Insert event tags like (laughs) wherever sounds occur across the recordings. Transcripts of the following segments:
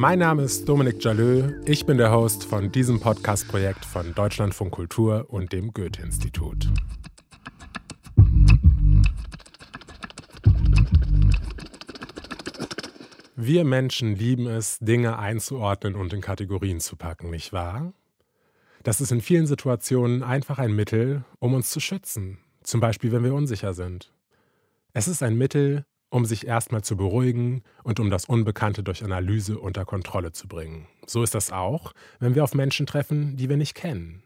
Mein Name ist Dominik Jalö. Ich bin der Host von diesem Podcast-Projekt von Deutschlandfunk Kultur und dem Goethe-Institut. Wir Menschen lieben es, Dinge einzuordnen und in Kategorien zu packen, nicht wahr? Das ist in vielen Situationen einfach ein Mittel, um uns zu schützen, zum Beispiel wenn wir unsicher sind. Es ist ein Mittel, um sich erstmal zu beruhigen und um das Unbekannte durch Analyse unter Kontrolle zu bringen. So ist das auch, wenn wir auf Menschen treffen, die wir nicht kennen.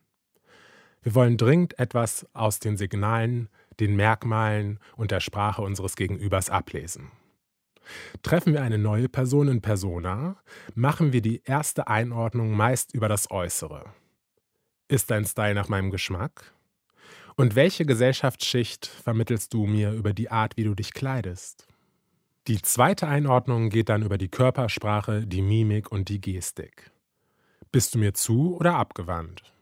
Wir wollen dringend etwas aus den Signalen, den Merkmalen und der Sprache unseres Gegenübers ablesen. Treffen wir eine neue Person in persona, machen wir die erste Einordnung meist über das Äußere. Ist dein Style nach meinem Geschmack? Und welche Gesellschaftsschicht vermittelst du mir über die Art, wie du dich kleidest? Die zweite Einordnung geht dann über die Körpersprache, die Mimik und die Gestik. Bist du mir zu oder abgewandt?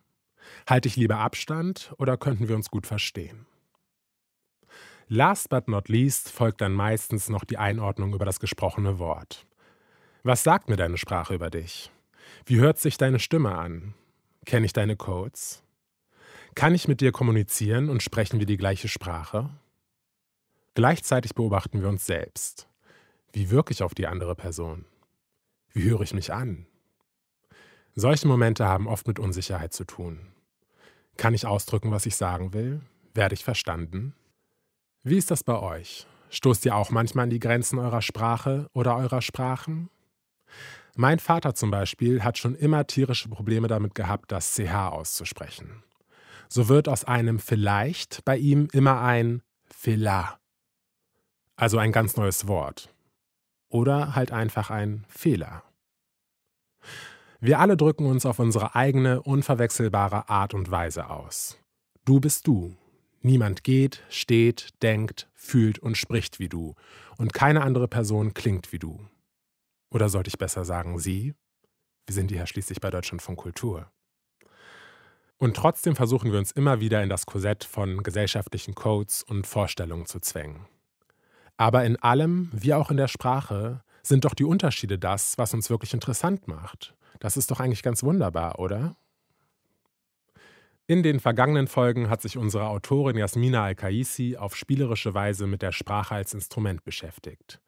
Halte ich lieber Abstand oder könnten wir uns gut verstehen? Last but not least folgt dann meistens noch die Einordnung über das gesprochene Wort. Was sagt mir deine Sprache über dich? Wie hört sich deine Stimme an? Kenne ich deine Codes? Kann ich mit dir kommunizieren und sprechen wir die gleiche Sprache? Gleichzeitig beobachten wir uns selbst. Wie wirke ich auf die andere Person? Wie höre ich mich an? Solche Momente haben oft mit Unsicherheit zu tun. Kann ich ausdrücken, was ich sagen will? Werde ich verstanden? Wie ist das bei euch? Stoßt ihr auch manchmal an die Grenzen eurer Sprache oder eurer Sprachen? Mein Vater zum Beispiel hat schon immer tierische Probleme damit gehabt, das CH auszusprechen. So wird aus einem vielleicht bei ihm immer ein Fela. Also ein ganz neues Wort oder halt einfach ein Fehler. Wir alle drücken uns auf unsere eigene, unverwechselbare Art und Weise aus. Du bist du. Niemand geht, steht, denkt, fühlt und spricht wie du. Und keine andere Person klingt wie du. Oder sollte ich besser sagen, sie? Wir sind ja schließlich bei Deutschland von Kultur. Und trotzdem versuchen wir uns immer wieder in das Korsett von gesellschaftlichen Codes und Vorstellungen zu zwängen. Aber in allem, wie auch in der Sprache, sind doch die Unterschiede das, was uns wirklich interessant macht. Das ist doch eigentlich ganz wunderbar, oder? In den vergangenen Folgen hat sich unsere Autorin Jasmina Al-Kaisi auf spielerische Weise mit der Sprache als Instrument beschäftigt.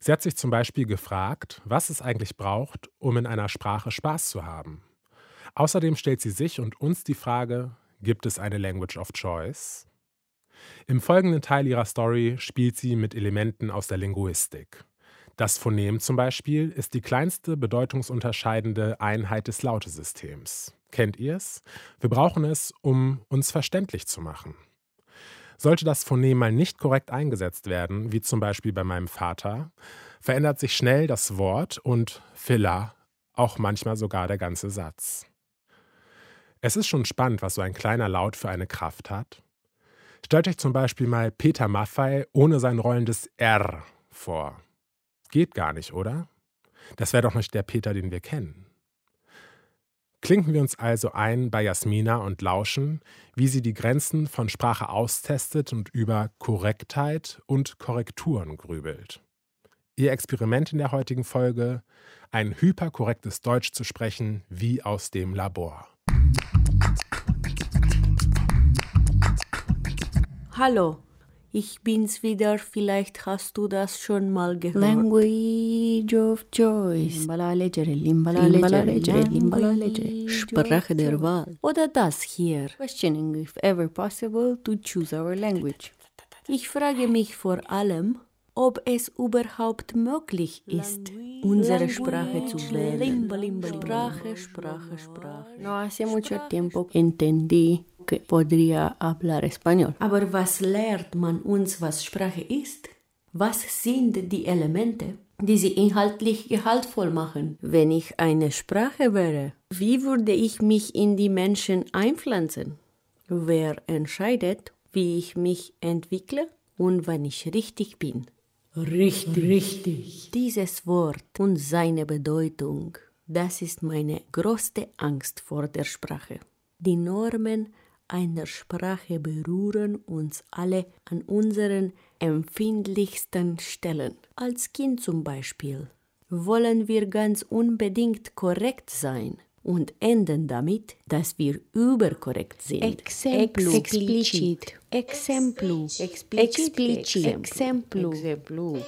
Sie hat sich zum Beispiel gefragt, was es eigentlich braucht, um in einer Sprache Spaß zu haben. Außerdem stellt sie sich und uns die Frage, gibt es eine Language of Choice? Im folgenden Teil ihrer Story spielt sie mit Elementen aus der Linguistik. Das Phonem zum Beispiel ist die kleinste bedeutungsunterscheidende Einheit des Lautesystems. Kennt ihr es? Wir brauchen es, um uns verständlich zu machen. Sollte das Phonem mal nicht korrekt eingesetzt werden, wie zum Beispiel bei meinem Vater, verändert sich schnell das Wort und Filler, auch manchmal sogar der ganze Satz. Es ist schon spannend, was so ein kleiner Laut für eine Kraft hat. Stellt euch zum Beispiel mal Peter Maffei ohne sein rollendes R vor. Geht gar nicht, oder? Das wäre doch nicht der Peter, den wir kennen. Klinken wir uns also ein bei Jasmina und lauschen, wie sie die Grenzen von Sprache austestet und über Korrektheit und Korrekturen grübelt. Ihr Experiment in der heutigen Folge, ein hyperkorrektes Deutsch zu sprechen wie aus dem Labor. Hallo, ich bin's wieder. Vielleicht hast du das schon mal gehört. Language of Choice. Sprache der Wahl. Oder das hier. Questioning if ever possible to choose our language. Ich frage mich vor allem, ob es überhaupt möglich ist, unsere Sprache zu wählen. Sprache, Sprache, Sprache. No hace mucho tiempo entendí que podría hablar español. Aber was lehrt man uns, was Sprache ist? Was sind die Elemente? die sie inhaltlich gehaltvoll machen. Wenn ich eine Sprache wäre, wie würde ich mich in die Menschen einpflanzen? Wer entscheidet, wie ich mich entwickle und wann ich richtig bin? Richtig, richtig. Dieses Wort und seine Bedeutung, das ist meine größte Angst vor der Sprache. Die Normen einer Sprache berühren uns alle an unseren empfindlichsten Stellen. Als Kind zum Beispiel wollen wir ganz unbedingt korrekt sein und enden damit, dass wir überkorrekt sind. Exemplu. Explicit. Exemplu. Explicit. Exemplu.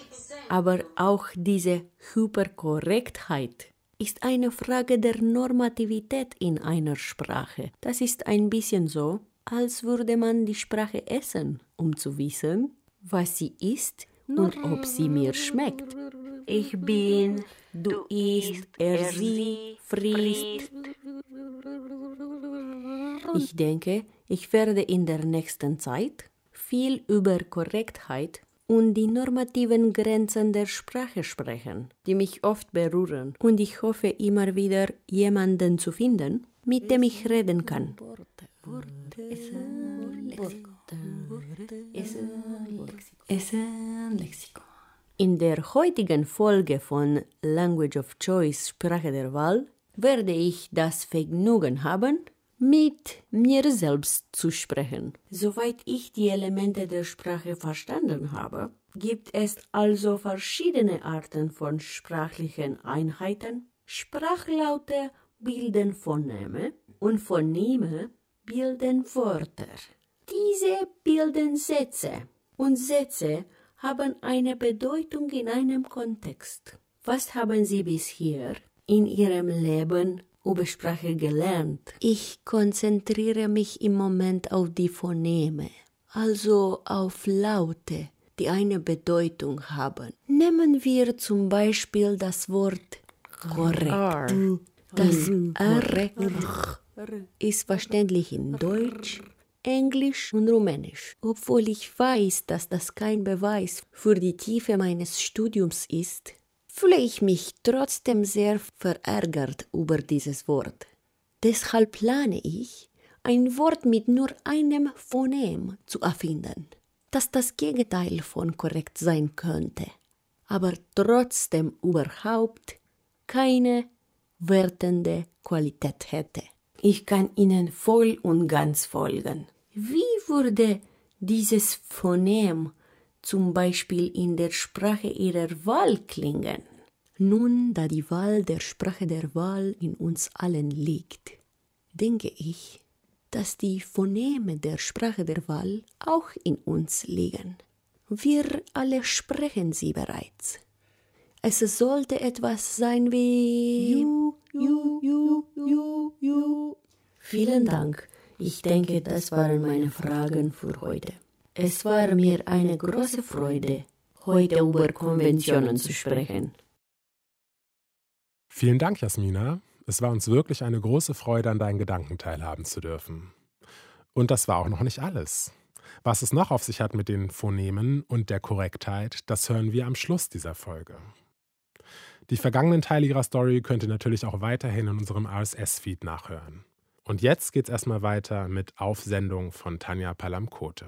Aber auch diese Hyperkorrektheit ist eine Frage der Normativität in einer Sprache. Das ist ein bisschen so, als würde man die Sprache essen, um zu wissen, was sie ist und ob sie mir schmeckt. Ich bin, du isst, er sie frisst. Ich denke, ich werde in der nächsten Zeit viel über Korrektheit und die normativen Grenzen der Sprache sprechen, die mich oft berühren. Und ich hoffe immer wieder jemanden zu finden, mit dem ich reden kann. In der heutigen Folge von Language of Choice Sprache der Wahl werde ich das Vergnügen haben, mit mir selbst zu sprechen. Soweit ich die Elemente der Sprache verstanden habe, gibt es also verschiedene Arten von sprachlichen Einheiten. Sprachlaute bilden Phoneme und Phoneme bilden Wörter. Diese bilden Sätze und Sätze haben eine Bedeutung in einem Kontext. Was haben Sie bisher in Ihrem Leben über Sprache gelernt. Ich konzentriere mich im Moment auf die Phoneme, also auf Laute, die eine Bedeutung haben. Nehmen wir zum Beispiel das Wort korrekt. Das R ist verständlich in Deutsch, Englisch und Rumänisch. Obwohl ich weiß, dass das kein Beweis für die Tiefe meines Studiums ist, fühle ich mich trotzdem sehr verärgert über dieses Wort. Deshalb plane ich, ein Wort mit nur einem Phonem zu erfinden, das das Gegenteil von korrekt sein könnte, aber trotzdem überhaupt keine wertende Qualität hätte. Ich kann Ihnen voll und ganz folgen. Wie würde dieses Phonem zum Beispiel in der Sprache ihrer Wahl klingen. Nun, da die Wahl der Sprache der Wahl in uns allen liegt, denke ich, dass die Phoneme der Sprache der Wahl auch in uns liegen. Wir alle sprechen sie bereits. Es sollte etwas sein wie ju, ju, ju, ju, ju. Vielen Dank. Ich denke, das waren meine Fragen für heute. Es war mir eine große Freude, heute über Konventionen zu sprechen. Vielen Dank, Jasmina. Es war uns wirklich eine große Freude, an deinen Gedanken teilhaben zu dürfen. Und das war auch noch nicht alles. Was es noch auf sich hat mit den Phonemen und der Korrektheit, das hören wir am Schluss dieser Folge. Die vergangenen Teile ihrer Story könnt ihr natürlich auch weiterhin in unserem RSS-Feed nachhören. Und jetzt geht's erstmal weiter mit Aufsendung von Tanja Palamkote.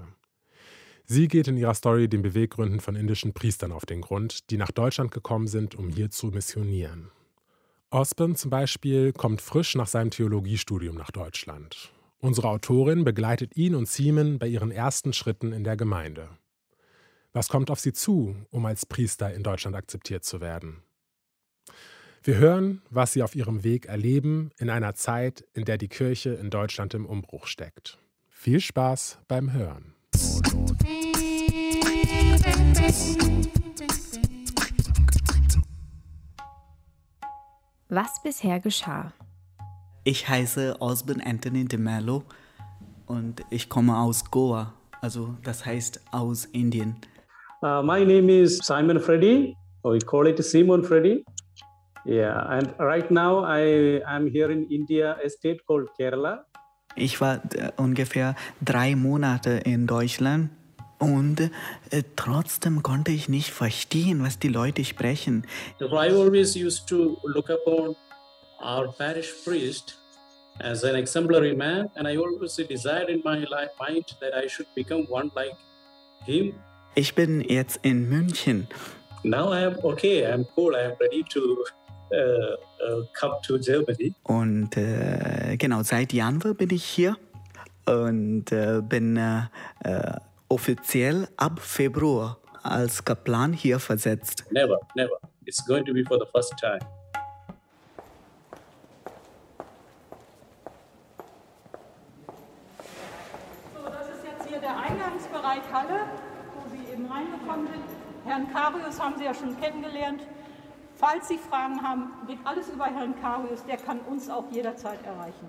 Sie geht in ihrer Story den Beweggründen von indischen Priestern auf den Grund, die nach Deutschland gekommen sind, um hier zu missionieren. Osborne zum Beispiel kommt frisch nach seinem Theologiestudium nach Deutschland. Unsere Autorin begleitet ihn und Simon bei ihren ersten Schritten in der Gemeinde. Was kommt auf sie zu, um als Priester in Deutschland akzeptiert zu werden? Wir hören, was sie auf ihrem Weg erleben in einer Zeit, in der die Kirche in Deutschland im Umbruch steckt. Viel Spaß beim Hören. Was bisher geschah. Ich heiße Osborne Anthony de Mello und ich komme aus Goa, also das heißt aus Indien. Uh, my name is Simon Freddy. We call it Simon Freddy. Yeah, and right now I am here in India, a state called Kerala. Ich war ungefähr drei Monate in Deutschland Und äh, trotzdem konnte ich nicht verstehen, was die Leute sprechen. So I always used to look upon our parish priest as an exemplary man, and I always desired in my life, mind that I should become one like him. Ich bin jetzt in München. Now I am okay. I am cool. I am ready to come to Germany. Und äh, genau, seit Januar bin ich hier und äh, bin äh, offiziell ab Februar als Kaplan hier versetzt. Never, never. It's going to be for the first time. So, das ist jetzt hier der Eingangsbereich Halle, wo Sie eben reingekommen sind. Herrn Karius haben Sie ja schon kennengelernt. Falls Sie Fragen haben, geht alles über Herrn Karius. Der kann uns auch jederzeit erreichen.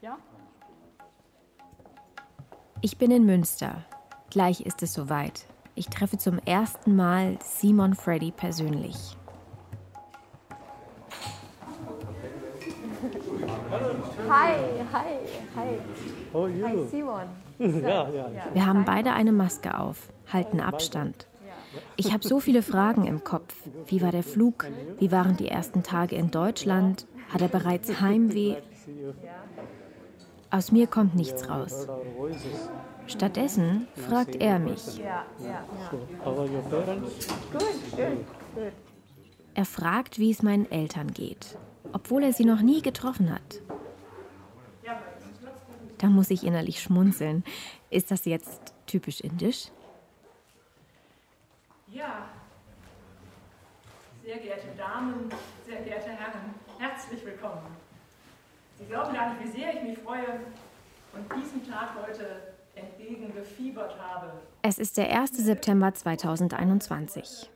Ja? Ich bin in Münster. Gleich ist es soweit. Ich treffe zum ersten Mal Simon Freddy persönlich. Hi, hi, hi. Hi, Simon. (laughs) Wir haben beide eine Maske auf, halten Abstand. Ich habe so viele Fragen im Kopf. Wie war der Flug? Wie waren die ersten Tage in Deutschland? Hat er bereits Heimweh? Aus mir kommt nichts raus. Stattdessen fragt er mich. Er fragt, wie es meinen Eltern geht, obwohl er sie noch nie getroffen hat. Da muss ich innerlich schmunzeln. Ist das jetzt typisch indisch? Ja. Sehr geehrte Damen, sehr geehrte Herren, herzlich willkommen. Sie glauben gar nicht, wie sehr ich mich freue und diesem Tag heute entgegengefiebert habe. Es ist der 1. September 2021.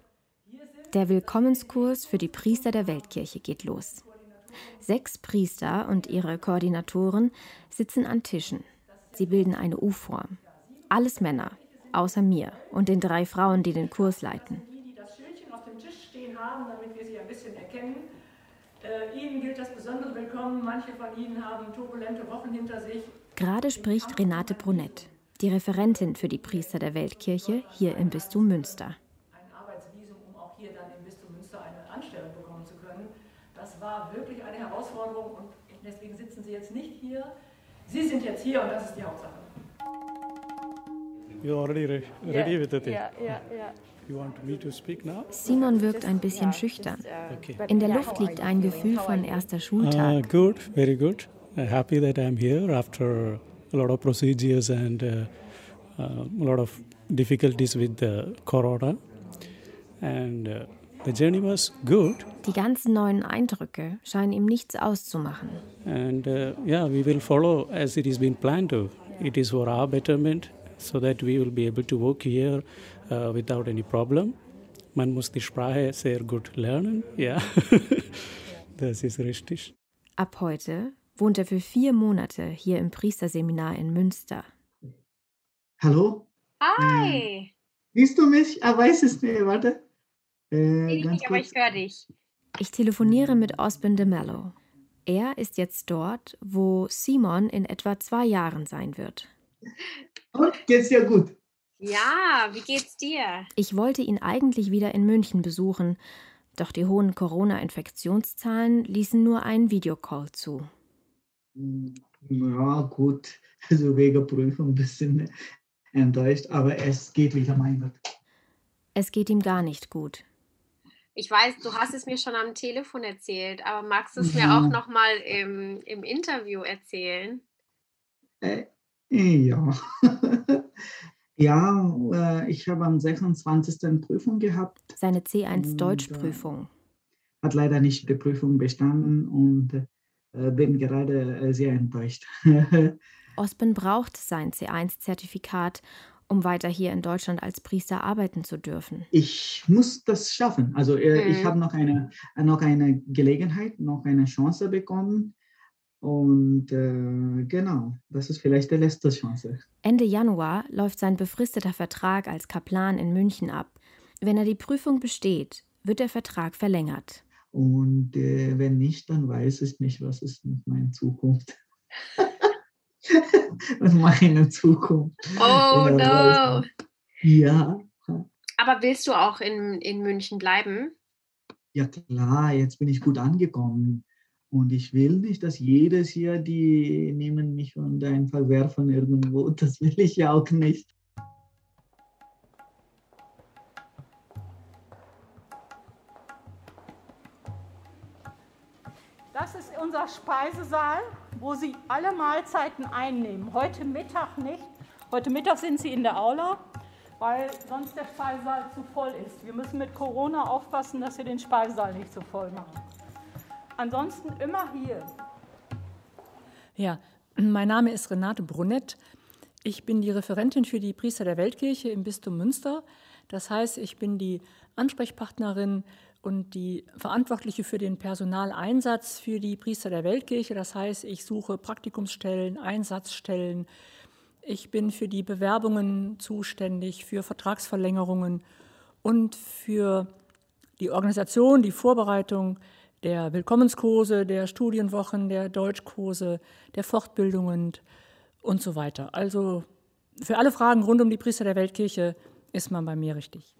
Der Willkommenskurs für die Priester der Weltkirche geht los. Sechs Priester und ihre Koordinatoren sitzen an Tischen. Sie bilden eine U-Form. Alles Männer, außer mir und den drei Frauen, die den Kurs leiten. Die, die das Schildchen auf dem Tisch stehen haben, damit wir sie ein bisschen erkennen, äh, ihnen gilt das besondere Willkommen. Manche von ihnen haben turbulente Wochen hinter sich. Gerade spricht Renate Brunett, die Referentin für die Priester der Weltkirche hier im Bistum Münster. Ein Arbeitsvisum, um auch hier dann im Bistum Münster eine Anstellung bekommen zu können. Das war wirklich eine Herausforderung und deswegen sitzen Sie jetzt nicht hier. Sie sind jetzt hier und das ist die Hauptsache. You're already re ready with the thing. To speak now? Simon wirkt ein bisschen schüchtern. In der Luft liegt ein Gefühl von erster Uh, Schultag. good, very good. Uh, happy that I'm here after a lot of procedures and uh, uh, a lot of difficulties with the corona. And uh, the journey was good. Die ganzen neuen Eindrücke scheinen ihm nichts auszumachen. And uh, yeah, we will follow as it is been planned to. It is for our betterment so that we will be able to work here uh, without any problem. Man muss die Sprache sehr gut lernen, ja. (laughs) das ist richtig. Ab heute wohnt er für vier Monate hier im Priesterseminar in Münster. Hallo? Hi! Siehst du mich? Ah, weiß es nicht. Warte. Äh, Ich ganz nicht, aber ich höre dich. Ich telefoniere mit Osben de Mello. Er ist jetzt dort, wo Simon in etwa zwei Jahren sein wird. (laughs) Und geht's dir gut? Ja, wie geht's dir? Ich wollte ihn eigentlich wieder in München besuchen, doch die hohen Corona-Infektionszahlen ließen nur einen Videocall zu. Hm, Ja, gut. (laughs) Also wegen Prüfung ein bisschen enttäuscht, aber es geht wieder, mein Gott. Es geht ihm gar nicht gut. Ich weiß, du hast es mir schon am Telefon erzählt, aber magst du es mir Ja. auch nochmal im, im Interview erzählen? Ja. (laughs) ja, äh, ich habe am 26. Prüfung gehabt, Seine C1 Und, äh, Deutschprüfung. hat leider nicht die Prüfung bestanden und äh, bin gerade sehr enttäuscht. (laughs) Osben braucht sein C1-Zertifikat, um weiter hier in Deutschland als Priester arbeiten zu dürfen. ich muss das schaffen. Also äh, ich Mhm. habe noch eine, noch eine Gelegenheit, noch eine Chance bekommen. Und äh, genau, das ist vielleicht die letzte Chance. Ende Januar läuft sein befristeter Vertrag als Kaplan in München ab. Wenn er die Prüfung besteht, wird der Vertrag verlängert. Und äh, wenn nicht, dann weiß ich nicht, was ist mit meiner Zukunft. (laughs) mit meiner Zukunft. Oh no! Ja. Aber willst du auch in, in München bleiben? Ja klar, jetzt bin ich gut angekommen. Und ich will nicht, dass jedes hier, die nehmen mich und einfach werfen irgendwo. Das will ich ja auch nicht. Das ist unser Speisesaal, wo Sie alle Mahlzeiten einnehmen. Heute Mittag nicht. Heute Mittag sind Sie in der Aula, weil sonst der Speisesaal zu voll ist. Wir müssen mit Corona aufpassen, dass wir den Speisesaal nicht zu voll machen. Ansonsten immer hier. Ja, mein Name ist Renate Brunett. Ich bin die Referentin für die Priester der Weltkirche im Bistum Münster. Das heißt, ich bin die Ansprechpartnerin und die Verantwortliche für den Personaleinsatz für die Priester der Weltkirche. Das heißt, ich suche Praktikumsstellen, Einsatzstellen. Ich bin für die Bewerbungen zuständig, für Vertragsverlängerungen und für die Organisation, die Vorbereitung der Willkommenskurse, der Studienwochen, der Deutschkurse, der Fortbildungen und so weiter. Also für alle Fragen rund um die Priester der Weltkirche ist man bei mir richtig.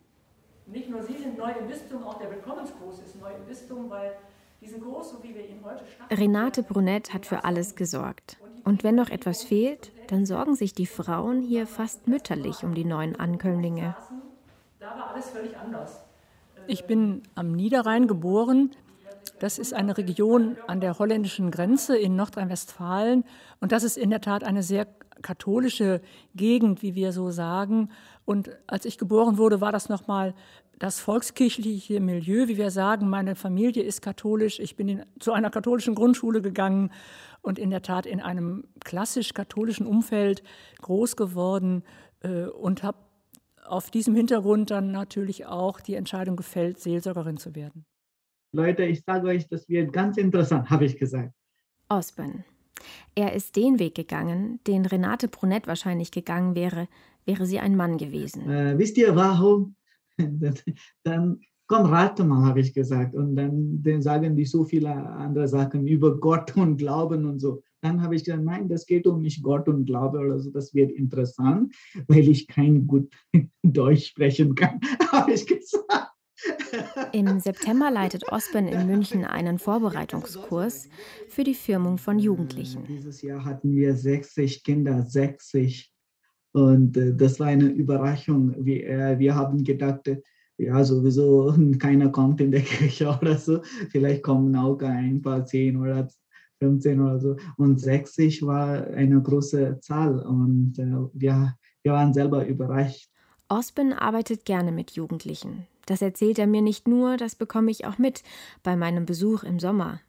Nicht nur Sie sind neu im Bistum, auch der Willkommenskurs ist neu im Bistum, weil diesen Kurs, so wie wir ihn heute starten. Renate Brunett hat für alles gesorgt. Und wenn noch etwas fehlt, dann sorgen sich die Frauen hier fast mütterlich um die neuen Ankömmlinge. Da war alles völlig anders. Ich bin am Niederrhein geboren. Das ist eine Region an der holländischen Grenze in Nordrhein-Westfalen. Und das ist in der Tat eine sehr katholische Gegend, wie wir so sagen. Und als ich geboren wurde, war das nochmal das volkskirchliche Milieu, wie wir sagen. Meine Familie ist katholisch. Ich bin in, zu einer katholischen Grundschule gegangen und in der Tat in einem klassisch katholischen Umfeld groß geworden äh, und habe auf diesem Hintergrund dann natürlich auch die Entscheidung gefällt, Seelsorgerin zu werden. Leute, ich sage euch, das wird ganz interessant, habe ich gesagt. Osben. Er ist den Weg gegangen, den Renate Brunett wahrscheinlich gegangen wäre, wäre sie ein Mann gewesen. Äh, wisst ihr warum? (laughs) dann komm, rate mal, habe ich gesagt. Und dann, dann sagen die so viele andere Sachen über Gott und Glauben und so. Dann habe ich gesagt, nein, das geht um nicht Gott und Glaube oder so. Das wird interessant, weil ich kein gut (laughs) Deutsch sprechen kann, (laughs) habe ich gesagt. Im September leitet Osben in München einen Vorbereitungskurs für die Firmung von Jugendlichen. Dieses Jahr hatten wir 60 Kinder, 60. Und äh, das war eine Überraschung. Wir, äh, wir haben gedacht, äh, ja, sowieso (laughs) keiner kommt in der Kirche oder so. Vielleicht kommen auch ein paar zehn oder 15 oder so. Und 60 war eine große Zahl und wir, wir waren selber überrascht. Osben arbeitet gerne mit Jugendlichen. Das erzählt er mir nicht nur, das bekomme ich auch mit bei meinem Besuch im Sommer.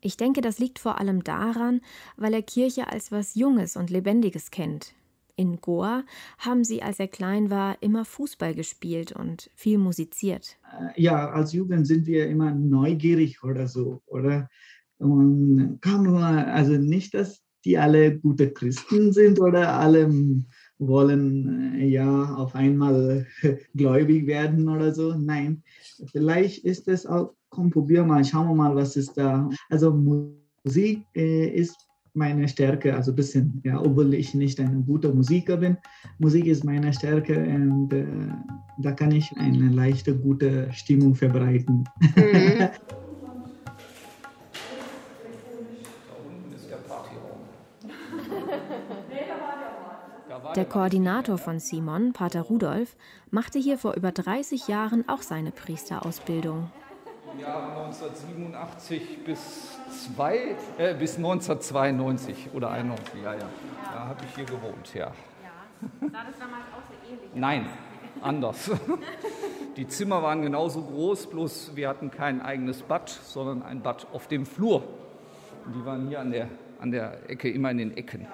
Ich denke, das liegt vor allem daran, weil er Kirche als was Junges und Lebendiges kennt. In Goa haben sie, als er klein war, immer Fußball gespielt und viel musiziert. Äh, ja, als Jugend sind wir immer neugierig oder so, oder? Und kann nur, also nicht, dass die alle gute Christen sind oder alle wollen äh, ja auf einmal (laughs) gläubig werden oder so. Nein, vielleicht ist es auch, komm, probier mal, schauen wir mal, was ist da. Also Musik äh, ist meine Stärke, also ein bisschen, ja, obwohl ich nicht ein guter Musiker bin. Musik ist meine Stärke und äh, da kann ich eine leichte, gute Stimmung verbreiten. Mhm. (laughs) Der Koordinator von Simon, Pater Rudolf, machte hier vor über 30 Jahren auch seine Priesterausbildung. Im Jahr 1987 bis, zwei, äh, bis 1992 oder 91, ja, ja. Da habe ich hier gewohnt, ja. Sah das damals auch so ähnlich? Nein, anders. (laughs) Die Zimmer waren genauso groß, bloß wir hatten kein eigenes Bad, sondern ein Bad auf dem Flur. Und die waren hier an der, an der Ecke, immer in den Ecken.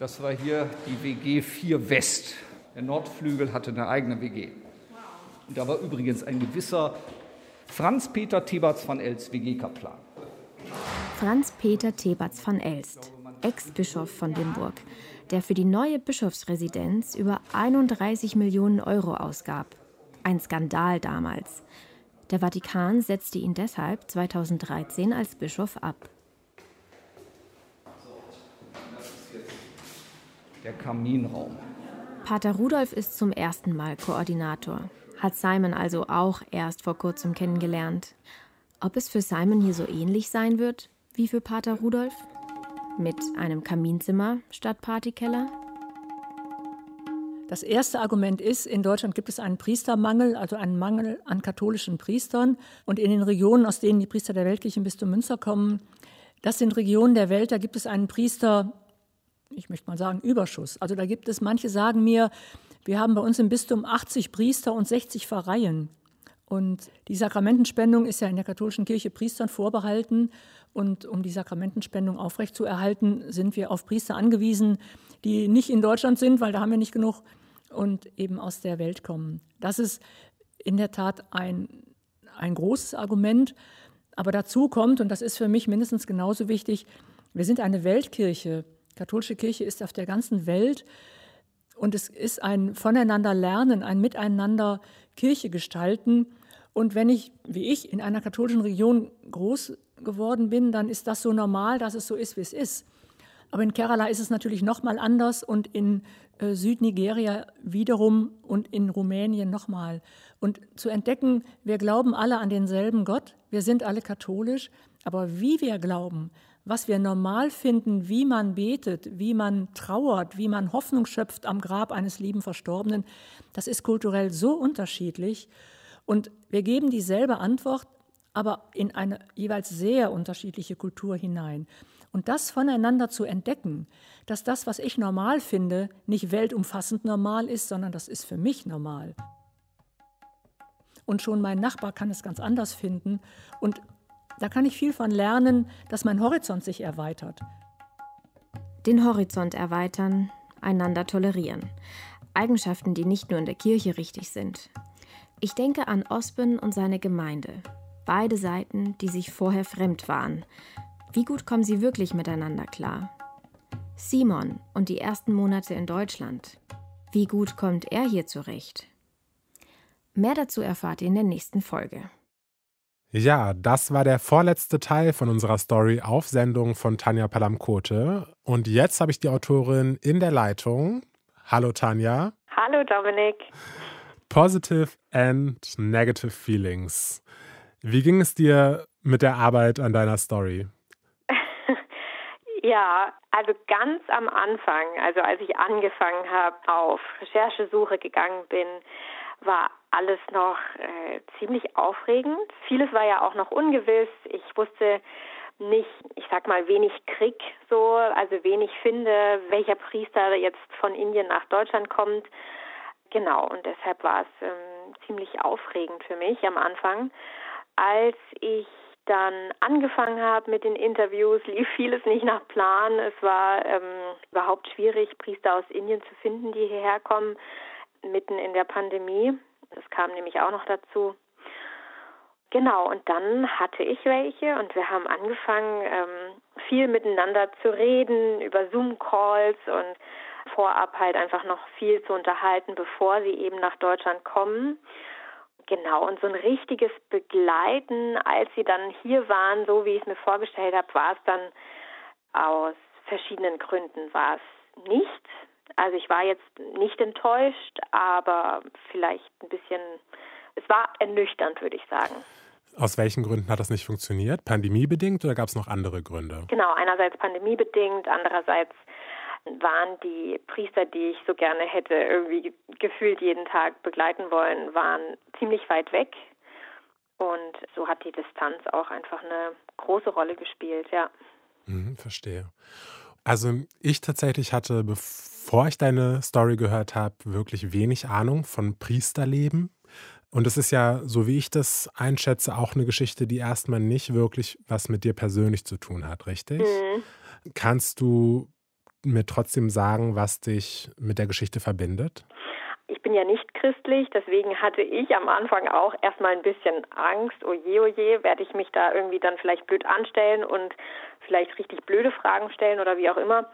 Das war hier die WG 4 West. Der Nordflügel hatte eine eigene WG. Und da war übrigens ein gewisser Franz-Peter Tebatz van Elst WG-Kaplan. Franz-Peter Tebatz van Elst, Ex-Bischof von Limburg, der für die neue Bischofsresidenz über 31 Millionen Euro ausgab. Ein Skandal damals. Der Vatikan setzte ihn deshalb 2013 als Bischof ab. Der Kaminraum. Pater Rudolf ist zum ersten Mal Koordinator, hat Simon also auch erst vor kurzem kennengelernt. Ob es für Simon hier so ähnlich sein wird wie für Pater Rudolf? Mit einem Kaminzimmer statt Partykeller? Das erste Argument ist, in Deutschland gibt es einen Priestermangel, also einen Mangel an katholischen Priestern. Und in den Regionen, aus denen die Priester der Weltkirche im Bistum Münster kommen, das sind Regionen der Welt, da gibt es einen Priester, ich möchte mal sagen, Überschuss. Also da gibt es, manche sagen mir, wir haben bei uns im Bistum 80 Priester und 60 Pfarreien. Und die Sakramentenspendung ist ja in der katholischen Kirche Priestern vorbehalten. Und um die Sakramentenspendung aufrechtzuerhalten, sind wir auf Priester angewiesen, die nicht in Deutschland sind, weil da haben wir nicht genug und eben aus der Welt kommen. Das ist in der Tat ein, ein großes Argument. Aber dazu kommt, und das ist für mich mindestens genauso wichtig, wir sind eine Weltkirche. Katholische Kirche ist auf der ganzen Welt und es ist ein Voneinander lernen, ein Miteinander Kirche gestalten. Und wenn ich, wie ich, in einer katholischen Region groß geworden bin, dann ist das so normal, dass es so ist, wie es ist. Aber in Kerala ist es natürlich noch mal anders und in äh, Südnigeria wiederum und in Rumänien nochmal. Und zu entdecken, wir glauben alle an denselben Gott, wir sind alle katholisch, aber wie wir glauben, was wir normal finden, wie man betet, wie man trauert, wie man Hoffnung schöpft am Grab eines lieben Verstorbenen, das ist kulturell so unterschiedlich. Und wir geben dieselbe Antwort, aber in eine jeweils sehr unterschiedliche Kultur hinein. Und das voneinander zu entdecken, dass das, was ich normal finde, nicht weltumfassend normal ist, sondern das ist für mich normal. Und schon mein Nachbar kann es ganz anders finden. Und da kann ich viel von lernen, dass mein Horizont sich erweitert. Den Horizont erweitern, einander tolerieren. Eigenschaften, die nicht nur in der Kirche richtig sind. Ich denke an Ospen und seine Gemeinde. Beide Seiten, die sich vorher fremd waren, wie gut kommen sie wirklich miteinander klar? Simon und die ersten Monate in Deutschland. Wie gut kommt er hier zurecht? Mehr dazu erfahrt ihr in der nächsten Folge. Ja, das war der vorletzte Teil von unserer Story auf Sendung von Tanja Palamkote. Und jetzt habe ich die Autorin in der Leitung. Hallo Tanja. Hallo Dominik. Positive and Negative Feelings. Wie ging es dir mit der Arbeit an deiner Story? (laughs) Ja, also ganz am Anfang, also als ich angefangen habe, auf Recherchesuche gegangen bin, war alles noch äh, ziemlich aufregend. Vieles war ja auch noch ungewiss. Ich wusste nicht, ich sag mal, wenig Krieg so, also wenig finde, welcher Priester jetzt von Indien nach Deutschland kommt. Genau, und deshalb war es ähm, ziemlich aufregend für mich am Anfang. Als ich dann angefangen habe mit den Interviews, lief vieles nicht nach Plan. Es war ähm, überhaupt schwierig, Priester aus Indien zu finden, die hierher kommen, mitten in der Pandemie. Das kam nämlich auch noch dazu. Genau, und dann hatte ich welche und wir haben angefangen, ähm, viel miteinander zu reden über Zoom-Calls und vorab halt einfach noch viel zu unterhalten, bevor sie eben nach Deutschland kommen. Genau, und so ein richtiges Begleiten, als sie dann hier waren, so wie ich es mir vorgestellt habe, war es dann aus verschiedenen Gründen war es nicht. Also ich war jetzt nicht enttäuscht, aber vielleicht ein bisschen, es war ernüchternd, würde ich sagen. Aus welchen Gründen hat das nicht funktioniert? Pandemiebedingt oder gab es noch andere Gründe? Genau, einerseits pandemiebedingt, andererseits waren die Priester, die ich so gerne hätte irgendwie gefühlt jeden Tag begleiten wollen, waren ziemlich weit weg. Und so hat die Distanz auch einfach eine große Rolle gespielt, ja. Mhm, verstehe. Also ich tatsächlich hatte, bevor ich deine Story gehört habe, wirklich wenig Ahnung von Priesterleben. Und es ist ja, so wie ich das einschätze, auch eine Geschichte, die erstmal nicht wirklich was mit dir persönlich zu tun hat, richtig? Mhm. Kannst du mir trotzdem sagen, was dich mit der Geschichte verbindet? Ich bin ja nicht christlich, deswegen hatte ich am Anfang auch erstmal ein bisschen Angst, oh je, oh werde ich mich da irgendwie dann vielleicht blöd anstellen und vielleicht richtig blöde Fragen stellen oder wie auch immer.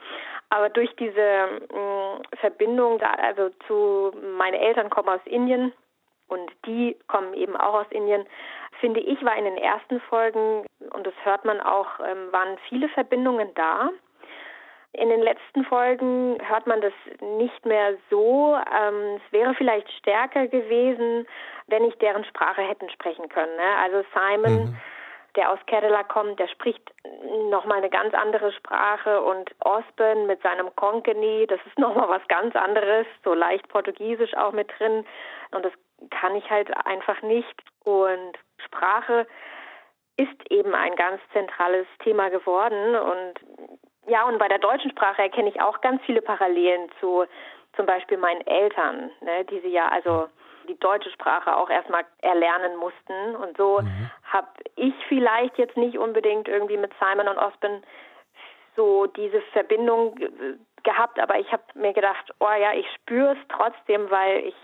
Aber durch diese mh, mm, Verbindung, da, also zu, meine Eltern kommen aus Indien und die kommen eben auch aus Indien, finde ich, war in den ersten Folgen, und das hört man auch, ähm, waren viele Verbindungen da. In den letzten Folgen hört man das nicht mehr so. Ähm, es wäre vielleicht stärker gewesen, wenn ich deren Sprache hätten sprechen können. Ne? Also Simon, mhm. der aus Kerala kommt, der spricht nochmal eine ganz andere Sprache und Osborne mit seinem Konkani, das ist nochmal was ganz anderes, so leicht Portugiesisch auch mit drin. Und das kann ich halt einfach nicht. Und Sprache ist eben ein ganz zentrales Thema geworden und ja, und bei der deutschen Sprache erkenne ich auch ganz viele Parallelen zu zum Beispiel meinen Eltern, ne, die sie ja also die deutsche Sprache auch erstmal erlernen mussten. Und so mhm. habe ich vielleicht jetzt nicht unbedingt irgendwie mit Simon und Ospen so diese Verbindung gehabt, aber ich habe mir gedacht, oh ja, ich spüre es trotzdem, weil ich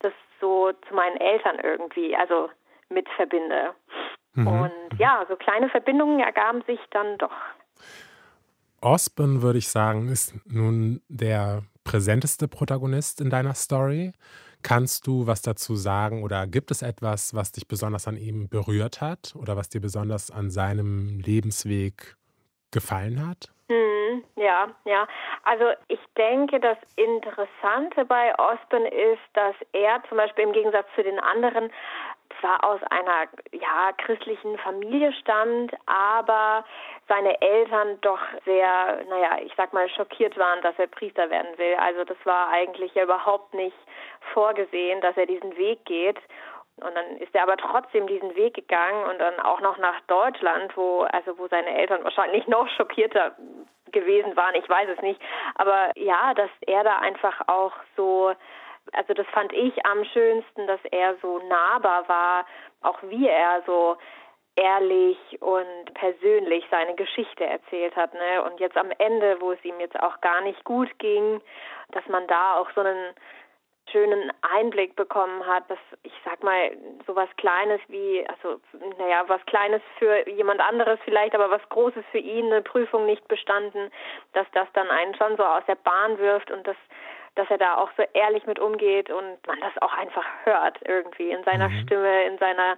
das so zu meinen Eltern irgendwie, also mit verbinde. Mhm. Und ja, so kleine Verbindungen ergaben sich dann doch. Osborn, würde ich sagen, ist nun der präsenteste Protagonist in deiner Story. Kannst du was dazu sagen oder gibt es etwas, was dich besonders an ihm berührt hat oder was dir besonders an seinem Lebensweg gefallen hat? Hm, ja, ja. Also ich denke, das Interessante bei Osborn ist, dass er zum Beispiel im Gegensatz zu den anderen zwar aus einer ja christlichen Familie stammt, aber seine Eltern doch sehr, naja, ich sag mal, schockiert waren, dass er Priester werden will. Also das war eigentlich ja überhaupt nicht vorgesehen, dass er diesen Weg geht. Und dann ist er aber trotzdem diesen Weg gegangen und dann auch noch nach Deutschland, wo, also wo seine Eltern wahrscheinlich noch schockierter gewesen waren, ich weiß es nicht. Aber ja, dass er da einfach auch so also das fand ich am schönsten, dass er so nahbar war, auch wie er so ehrlich und persönlich seine Geschichte erzählt hat, ne? Und jetzt am Ende, wo es ihm jetzt auch gar nicht gut ging, dass man da auch so einen schönen Einblick bekommen hat, dass ich sag mal so was Kleines wie, also naja, was Kleines für jemand anderes vielleicht, aber was Großes für ihn, eine Prüfung nicht bestanden, dass das dann einen schon so aus der Bahn wirft und das dass er da auch so ehrlich mit umgeht und man das auch einfach hört irgendwie in seiner mhm. Stimme, in seiner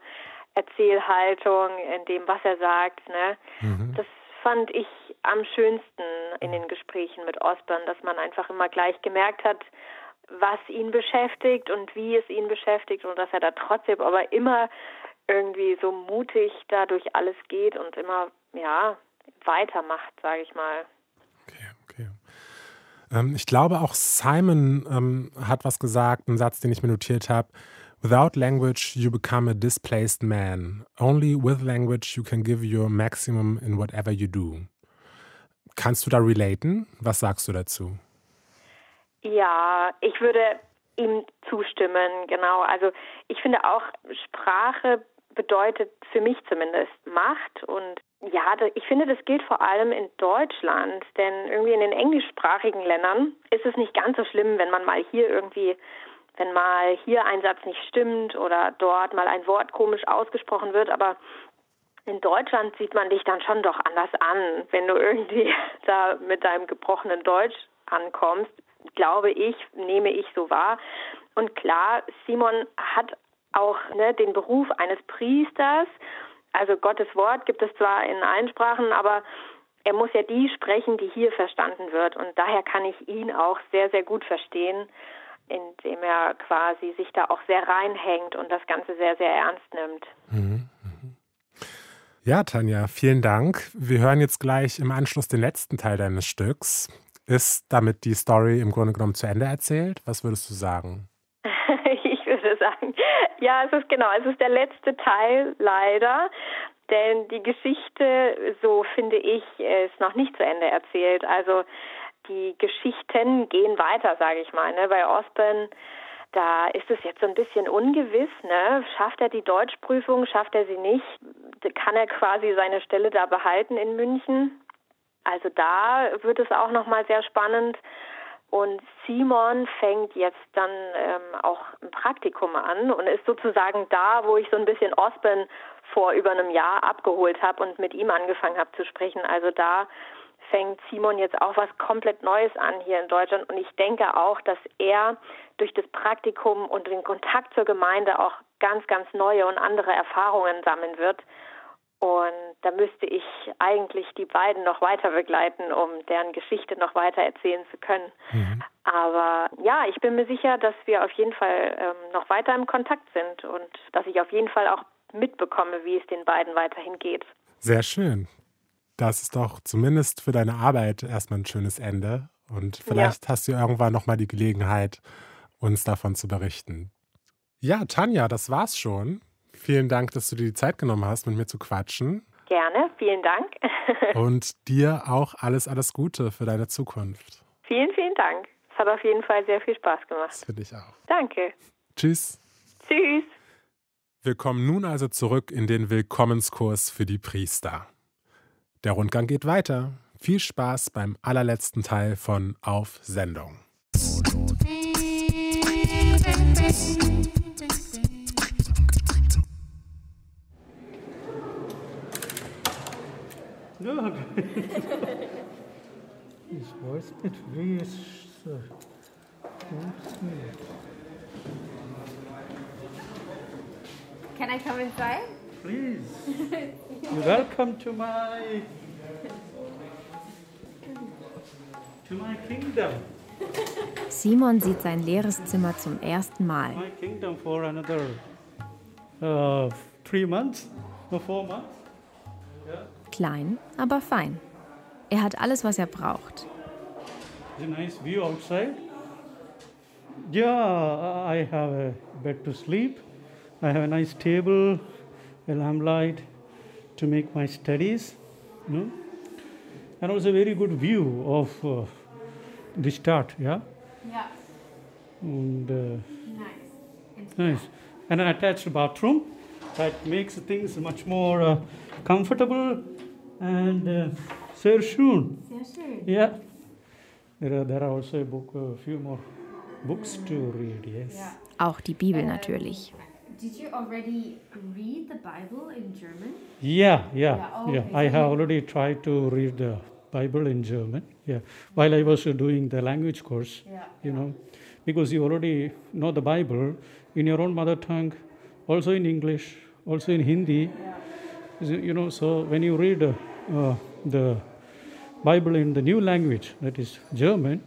Erzählhaltung, in dem, was er sagt. Ne? Mhm. Das fand ich am schönsten in den Gesprächen mit Osborn, dass man einfach immer gleich gemerkt hat, was ihn beschäftigt und wie es ihn beschäftigt und dass er da trotzdem aber immer irgendwie so mutig dadurch alles geht und immer ja weitermacht, sage ich mal. Ähm, ich glaube, auch Simon ähm, hat was gesagt, einen Satz, den ich mir notiert habe. Without language, you become a displaced man. Only with language, you can give your maximum in whatever you do. Kannst du da relaten? Was sagst du dazu? Ja, ich würde ihm zustimmen, genau. Also ich finde auch, Sprache bedeutet für mich zumindest Macht und ja, ich finde, das gilt vor allem in Deutschland, denn irgendwie in den englischsprachigen Ländern ist es nicht ganz so schlimm, wenn man mal hier irgendwie, wenn mal hier ein Satz nicht stimmt oder dort mal ein Wort komisch ausgesprochen wird, aber in Deutschland sieht man dich dann schon doch anders an, wenn du irgendwie (laughs) da mit deinem gebrochenen Deutsch ankommst, glaube ich, nehme ich so wahr. Und klar, Simon hat auch ne, den Beruf eines Priesters also Gottes Wort gibt es zwar in allen Sprachen, aber er muss ja die sprechen, die hier verstanden wird. Und daher kann ich ihn auch sehr, sehr gut verstehen, indem er quasi sich da auch sehr reinhängt und das Ganze sehr, sehr ernst nimmt. Mhm, mhm. Ja, Tanja, vielen Dank. Wir hören jetzt gleich im Anschluss den letzten Teil deines Stücks. Ist damit die Story im Grunde genommen zu Ende erzählt? Was würdest du sagen? Ja, es ist genau, es ist der letzte Teil leider. Denn die Geschichte, so finde ich, ist noch nicht zu Ende erzählt. Also die Geschichten gehen weiter, sage ich mal. Ne? Bei Osborne, da ist es jetzt so ein bisschen ungewiss. Ne? Schafft er die Deutschprüfung, schafft er sie nicht? Kann er quasi seine Stelle da behalten in München? Also da wird es auch nochmal sehr spannend. Und Simon fängt jetzt dann ähm, auch ein Praktikum an und ist sozusagen da, wo ich so ein bisschen Osborn vor über einem Jahr abgeholt habe und mit ihm angefangen habe zu sprechen. Also da fängt Simon jetzt auch was komplett Neues an hier in Deutschland. Und ich denke auch, dass er durch das Praktikum und den Kontakt zur Gemeinde auch ganz, ganz neue und andere Erfahrungen sammeln wird. Und da müsste ich eigentlich die beiden noch weiter begleiten, um deren Geschichte noch weiter erzählen zu können. Mhm. Aber ja, ich bin mir sicher, dass wir auf jeden Fall ähm, noch weiter im Kontakt sind und dass ich auf jeden Fall auch mitbekomme, wie es den beiden weiterhin geht. Sehr schön. Das ist doch zumindest für deine Arbeit erstmal ein schönes Ende. Und vielleicht ja. hast du irgendwann nochmal die Gelegenheit, uns davon zu berichten. Ja, Tanja, das war's schon. Vielen Dank, dass du dir die Zeit genommen hast, mit mir zu quatschen. Gerne, vielen Dank. (laughs) Und dir auch alles, alles Gute für deine Zukunft. Vielen, vielen Dank. Es hat auf jeden Fall sehr viel Spaß gemacht. Das finde ich auch. Danke. Tschüss. Tschüss. Wir kommen nun also zurück in den Willkommenskurs für die Priester. Der Rundgang geht weiter. Viel Spaß beim allerletzten Teil von Auf Sendung. No. His voice bit very Can I come inside? Please. (laughs) Welcome to my to my kingdom. Simon sieht sein leeres Zimmer zum ersten Mal. My kingdom for another uh, three months or four months. Yeah. Klein, aber fein. Er hat alles, was er braucht. a nice view outside. Yeah, I have a bed to sleep. I have a nice table, a lamplight to make my studies. You know? And also a very good view of uh, the start, yeah? Yeah. And, uh, nice. Nice. And an attached bathroom that makes things much more uh, comfortable and uh, sehr schön. Sehr schön. Yeah. There are, there are also a book, a few more books to read, yes. Auch die Bibel natürlich. Did you already read the Bible in German? Yeah, yeah, yeah. Oh, okay. I have already tried to read the Bible in German. Yeah, while I was doing the language course, yeah. you know, because you already know the Bible in your own mother tongue, also in English, also in Hindi. You know, so when you read uh, the Bible in the new language, that is German,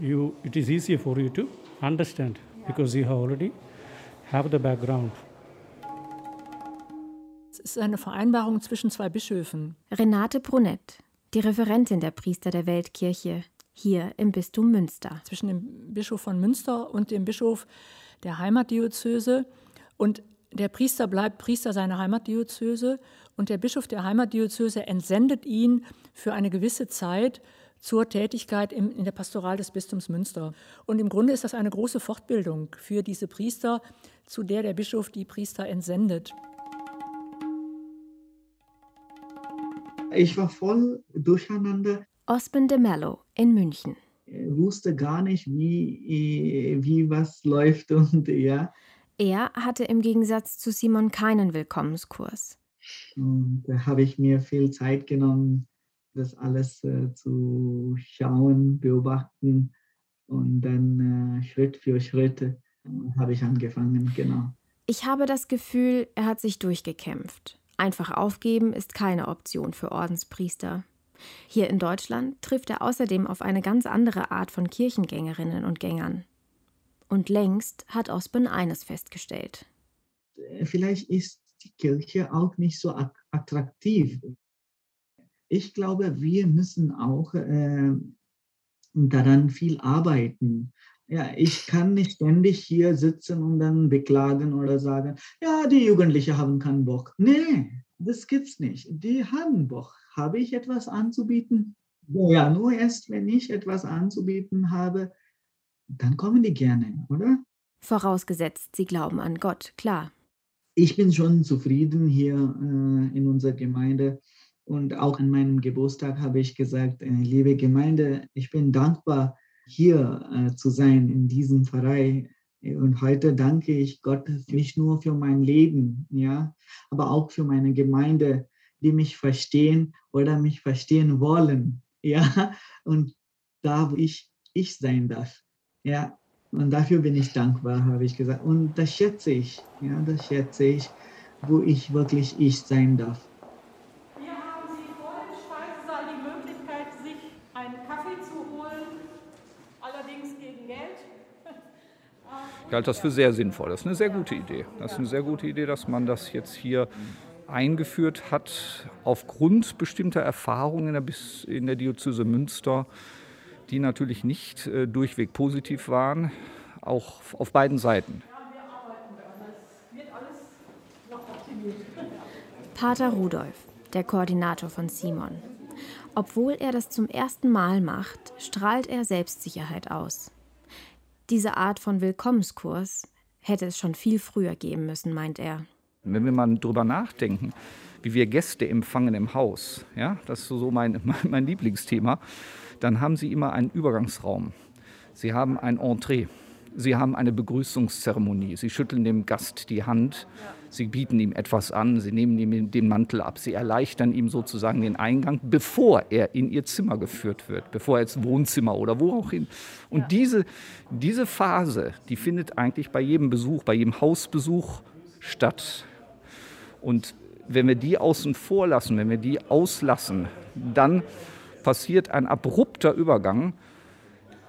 you it is easier for you to understand yeah. because you have already have the background. Es ist eine Vereinbarung zwischen zwei Bischöfen. Renate Brunett, die Referentin der Priester der Weltkirche, hier im Bistum Münster. Zwischen dem Bischof von Münster und dem Bischof der Heimatdiözese. Und der Priester bleibt Priester seiner Heimatdiözese und der Bischof der Heimatdiözese entsendet ihn für eine gewisse Zeit zur Tätigkeit in der Pastoral des Bistums Münster. Und im Grunde ist das eine große Fortbildung für diese Priester, zu der der Bischof die Priester entsendet. Ich war voll durcheinander. Osman de Mello in München. Ich wusste gar nicht, wie, wie was läuft und ja. Er hatte im Gegensatz zu Simon keinen Willkommenskurs. Und da habe ich mir viel Zeit genommen, das alles äh, zu schauen, beobachten und dann äh, Schritt für Schritt äh, habe ich angefangen, genau. Ich habe das Gefühl, er hat sich durchgekämpft. Einfach aufgeben ist keine Option für Ordenspriester. Hier in Deutschland trifft er außerdem auf eine ganz andere Art von Kirchengängerinnen und Gängern. Und längst hat Osben eines festgestellt. Vielleicht ist die Kirche auch nicht so attraktiv. Ich glaube, wir müssen auch äh, daran viel arbeiten. Ja, ich kann nicht ständig hier sitzen und dann beklagen oder sagen, ja, die Jugendlichen haben keinen Bock. Nee, das gibt's nicht. Die haben Bock. Habe ich etwas anzubieten? Ja, nur erst, wenn ich etwas anzubieten habe, dann kommen die gerne, oder? Vorausgesetzt, sie glauben an Gott, klar. Ich bin schon zufrieden hier äh, in unserer Gemeinde. Und auch an meinem Geburtstag habe ich gesagt, äh, liebe Gemeinde, ich bin dankbar, hier äh, zu sein in diesem Verein. Und heute danke ich Gott nicht nur für mein Leben, ja, aber auch für meine Gemeinde, die mich verstehen oder mich verstehen wollen, ja, und da, wo ich ich sein darf, ja, und dafür bin ich dankbar, habe ich gesagt. Und das schätze ich. Ja, das schätze ich, wo ich wirklich ich sein darf. Hier haben Sie vor dem Speisesaal die Möglichkeit, sich einen Kaffee zu holen, allerdings gegen Geld. (laughs) Ich halte das für sehr sinnvoll. Das ist eine sehr gute Idee. Das ist eine sehr gute Idee, dass man das jetzt hier eingeführt hat, aufgrund bestimmter Erfahrungen in der Diözese Münster die natürlich nicht äh, durchweg positiv waren, auch auf beiden Seiten. Pater Rudolf, der Koordinator von Simon. Obwohl er das zum ersten Mal macht, strahlt er Selbstsicherheit aus. Diese Art von Willkommenskurs hätte es schon viel früher geben müssen, meint er. Wenn wir mal drüber nachdenken, wie wir Gäste empfangen im Haus, ja, das ist so mein, (laughs) mein Lieblingsthema, dann haben sie immer einen Übergangsraum. Sie haben ein Entree. Sie haben eine Begrüßungszeremonie. Sie schütteln dem Gast die Hand. Sie bieten ihm etwas an. Sie nehmen ihm den Mantel ab. Sie erleichtern ihm sozusagen den Eingang, bevor er in ihr Zimmer geführt wird, bevor er ins Wohnzimmer oder wo auch hin. Und ja. diese, diese Phase, die findet eigentlich bei jedem Besuch, bei jedem Hausbesuch statt. Und wenn wir die außen vor lassen, wenn wir die auslassen, dann passiert ein abrupter Übergang,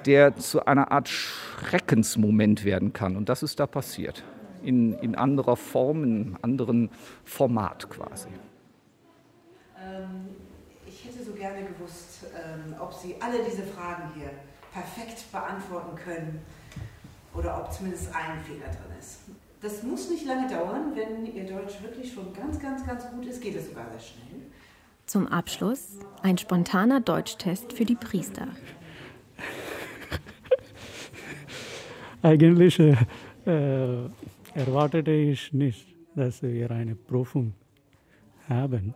der zu einer Art Schreckensmoment werden kann. Und das ist da passiert. In, in anderer Form, in einem anderen Format quasi. Ähm, ich hätte so gerne gewusst, ähm, ob Sie alle diese Fragen hier perfekt beantworten können oder ob zumindest ein Fehler drin ist. Das muss nicht lange dauern. Wenn Ihr Deutsch wirklich schon ganz, ganz, ganz gut ist, geht es sogar sehr schnell. Zum Abschluss ein spontaner Deutschtest für die Priester. Eigentlich äh, äh, erwartete ich nicht, dass wir eine Prüfung haben.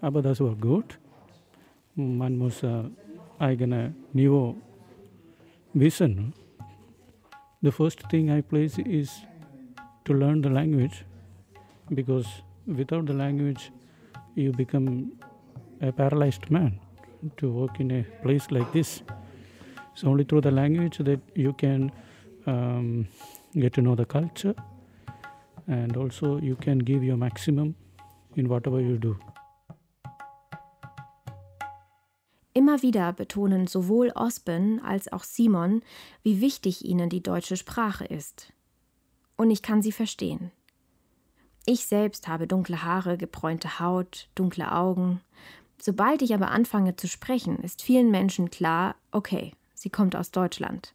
Aber das war gut. Man muss äh, eigene Niveau wissen. The first thing I place is to learn the language because without the language you become a paralyzed man to work in a place like this. It's only through the language that you can um, get to know the culture and also you can give your maximum in whatever you do. Immer wieder betonen sowohl Osben als auch Simon, wie wichtig ihnen die deutsche Sprache ist. Und ich kann sie verstehen. Ich selbst habe dunkle Haare, gebräunte Haut, dunkle Augen. Sobald ich aber anfange zu sprechen, ist vielen Menschen klar, okay, sie kommt aus Deutschland.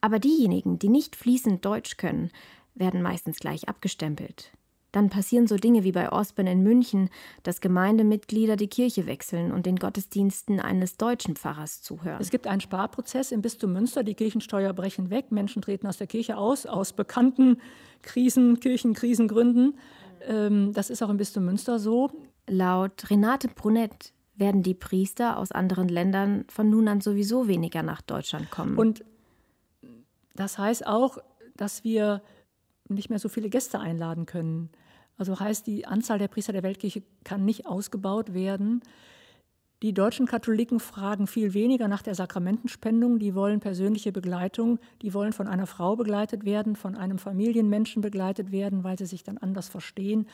Aber diejenigen, die nicht fließend Deutsch können, werden meistens gleich abgestempelt. Dann passieren so Dinge wie bei Osben in München, dass Gemeindemitglieder die Kirche wechseln und den Gottesdiensten eines deutschen Pfarrers zuhören. Es gibt einen Sparprozess im Bistum Münster, die Kirchensteuer brechen weg, Menschen treten aus der Kirche aus, aus bekannten Krisen, Kirchenkrisengründen. Ähm, das ist auch im Bistum Münster so. Laut Renate Brunett werden die Priester aus anderen Ländern von nun an sowieso weniger nach Deutschland kommen. Und das heißt auch, dass wir nicht mehr so viele Gäste einladen können. Also heißt, die Anzahl der Priester der Weltkirche kann nicht ausgebaut werden. Die deutschen Katholiken fragen viel weniger nach der Sakramentenspendung. Die wollen persönliche Begleitung. Die wollen von einer Frau begleitet werden, von einem Familienmenschen begleitet werden, weil sie sich dann anders verstehen.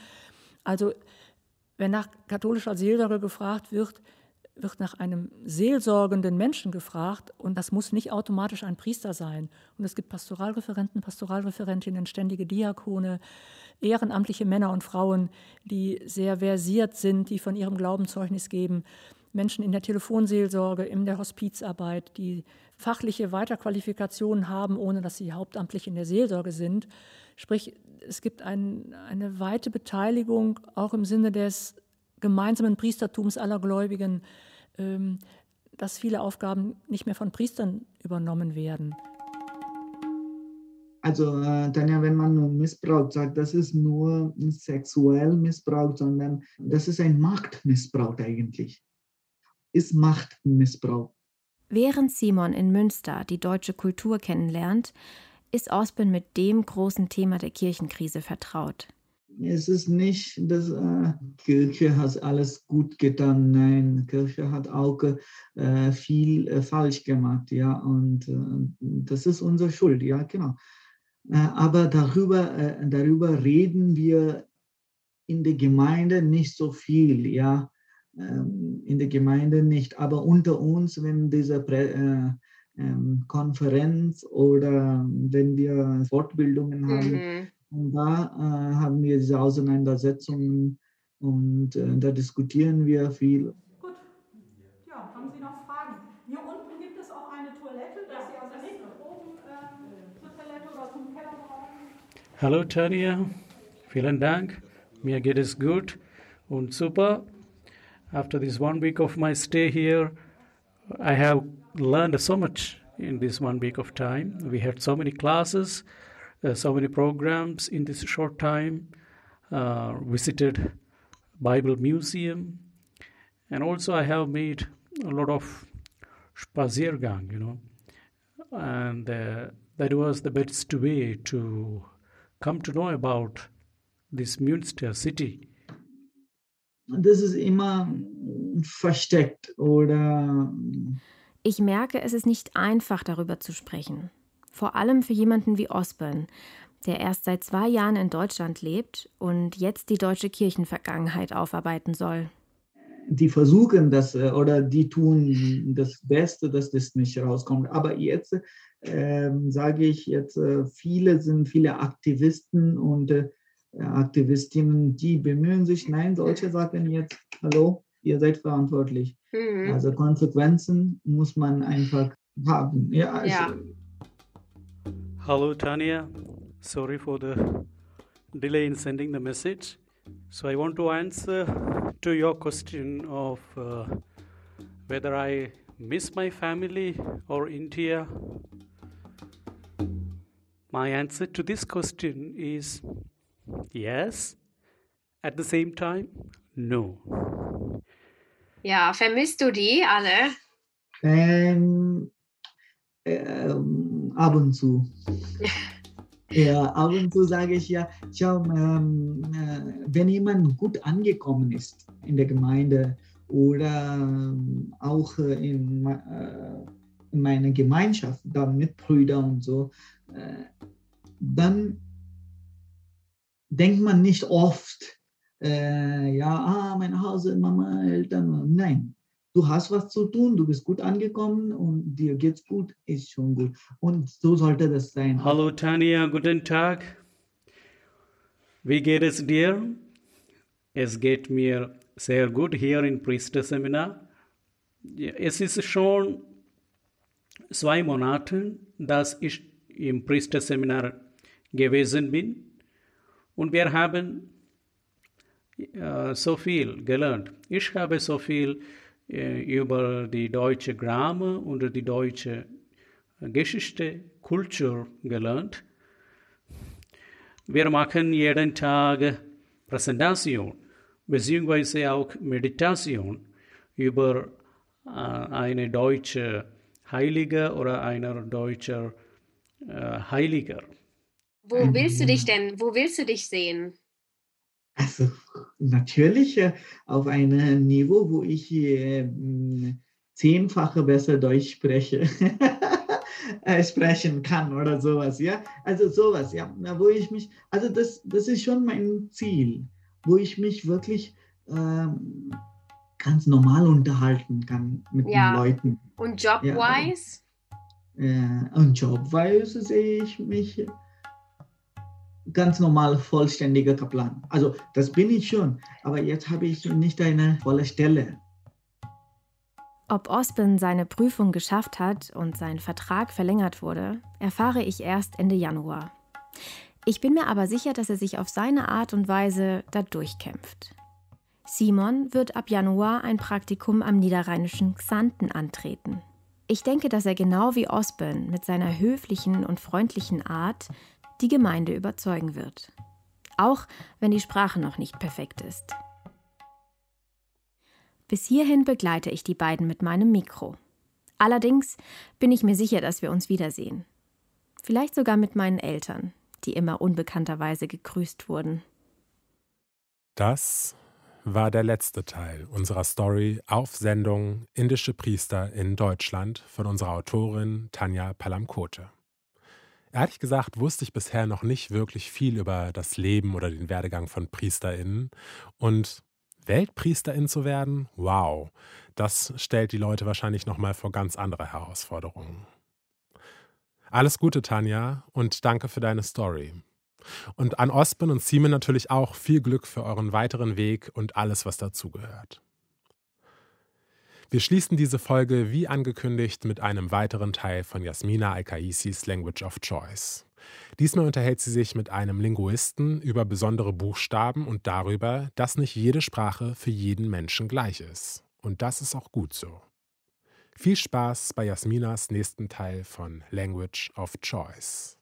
Also, wenn nach katholischer Seelsorge gefragt wird, wird nach einem seelsorgenden Menschen gefragt und das muss nicht automatisch ein Priester sein. Und es gibt Pastoralreferenten, Pastoralreferentinnen, ständige Diakone, ehrenamtliche Männer und Frauen, die sehr versiert sind, die von ihrem Glauben Zeugnis geben, Menschen in der Telefonseelsorge, in der Hospizarbeit, die fachliche Weiterqualifikationen haben, ohne dass sie hauptamtlich in der Seelsorge sind. Sprich, es gibt ein, eine weite Beteiligung auch im Sinne des gemeinsamen Priestertums aller Gläubigen, ähm, dass viele Aufgaben nicht mehr von Priestern übernommen werden. Also äh, Tanja, wenn man nur Missbrauch sagt, das ist nur sexuell Missbrauch, sondern das ist ein Machtmissbrauch eigentlich. Ist Machtmissbrauch. Während Simon in Münster die deutsche Kultur kennenlernt, ist Osben mit dem großen Thema der Kirchenkrise vertraut. Es ist nicht, dass äh, Kirche hat alles gut getan. Nein, Kirche hat auch äh, viel äh, falsch gemacht, ja, und äh, das ist unsere Schuld, ja, genau. Äh, aber darüber, äh, darüber reden wir in der Gemeinde nicht so viel, ja. ähm, in der Gemeinde nicht. Aber unter uns, wenn diese äh, ähm, Konferenz oder wenn wir Fortbildungen haben, mhm. da haben wir diese Auseinandersetzungen und da diskutieren wir viel. Hallo Tanja, vielen Dank. Mir geht es gut und super. After this one week of my stay here, I have learned so much in this one week of time. We had so many classes, uh, so many programs in this short time. Uh, visited Bible Museum, and also I have made a lot of spaziergang, you know, and uh, that was the best way to come to know about this Münster city. Das ist immer versteckt oder. Ich merke, es ist nicht einfach, darüber zu sprechen. Vor allem für jemanden wie Osborne, der erst seit zwei Jahren in Deutschland lebt und jetzt die deutsche Kirchenvergangenheit aufarbeiten soll. Die versuchen das äh, oder die tun das Beste, dass das nicht rauskommt. Aber jetzt äh, sage ich jetzt, äh, viele sind viele Aktivisten und äh, Aktivistinnen, die bemühen sich, nein, solche sagen jetzt, hallo, ihr seid verantwortlich. Mhm. Also Konsequenzen muss man einfach haben. Ja, also, ja. Hallo Tanja, Sorry for the delay in sending the message. So I want to answer to your question of uh, whether I miss my family or India. My answer to this question is yes. At the same time, no. Ja, vermisst du die alle? Ähm, ähm, ab und zu. (laughs) Ja, ab und zu sage ich ja, schau, ähm, äh, wenn jemand gut angekommen ist in der Gemeinde oder ähm, auch in, äh, in meiner Gemeinschaft, da mit Brüdern und so, äh, dann denkt man nicht oft, äh, ja, ah, mein Hause, Mama, Eltern. Nein, du hast was zu tun, du bist gut angekommen und dir geht's gut, ist schon gut. Und so sollte das sein. Hallo Tanja, guten Tag. Wie geht es dir? Es geht mir sehr gut hier im Priesterseminar. Es ist schon zwei Monate, dass ich im Priesterseminar gewesen bin und wir haben äh, so viel gelernt. Ich habe so viel äh, über die deutsche Grammar und die deutsche Geschichte, Kultur gelernt. Wir machen jeden Tag Präsentation beziehungsweise auch Meditation über äh, eine deutsche Heilige oder einer deutscher äh, Heiliger. Wo willst du dich denn, wo willst du dich sehen? Also natürlich äh, auf einem Niveau, wo ich äh, zehnfache besser Deutsch spreche. (laughs) äh, sprechen kann oder sowas, ja. Also sowas, ja, wo ich mich, also das, das ist schon mein Ziel, wo ich mich wirklich ähm, ganz normal unterhalten kann mit ja. den Leuten. Und Jobwise? Ja, äh, und Jobwise sehe ich mich ganz normal vollständiger Kaplan. Also das bin ich schon, aber jetzt habe ich nicht eine volle Stelle. Ob Osborne seine Prüfung geschafft hat und sein Vertrag verlängert wurde, erfahre ich erst Ende Januar. Ich bin mir aber sicher, dass er sich auf seine Art und Weise da durchkämpft. Simon wird ab Januar ein Praktikum am niederrheinischen Xanten antreten. Ich denke, dass er genau wie Osborne mit seiner höflichen und freundlichen Art die Gemeinde überzeugen wird. Auch wenn die Sprache noch nicht perfekt ist. Bis hierhin begleite ich die beiden mit meinem Mikro. Allerdings bin ich mir sicher, dass wir uns wiedersehen. Vielleicht sogar mit meinen Eltern, die immer unbekannterweise gegrüßt wurden. Das war der letzte Teil unserer Story auf Sendung Indische Priester in Deutschland von unserer Autorin Tanja Palamkote. Ehrlich gesagt wusste ich bisher noch nicht wirklich viel über das Leben oder den Werdegang von PriesterInnen und Weltpriesterin zu werden? Wow, das stellt die Leute wahrscheinlich nochmal vor ganz andere Herausforderungen. Alles Gute, Tanja, und danke für deine Story. Und an Ospen und Simon natürlich auch viel Glück für euren weiteren Weg und alles, was dazugehört. Wir schließen diese Folge wie angekündigt mit einem weiteren Teil von Jasmina Al-Kaisis Language of Choice. Diesmal unterhält sie sich mit einem Linguisten über besondere Buchstaben und darüber, dass nicht jede Sprache für jeden Menschen gleich ist. Und das ist auch gut so. Viel Spaß bei Jasminas nächsten Teil von Language of Choice.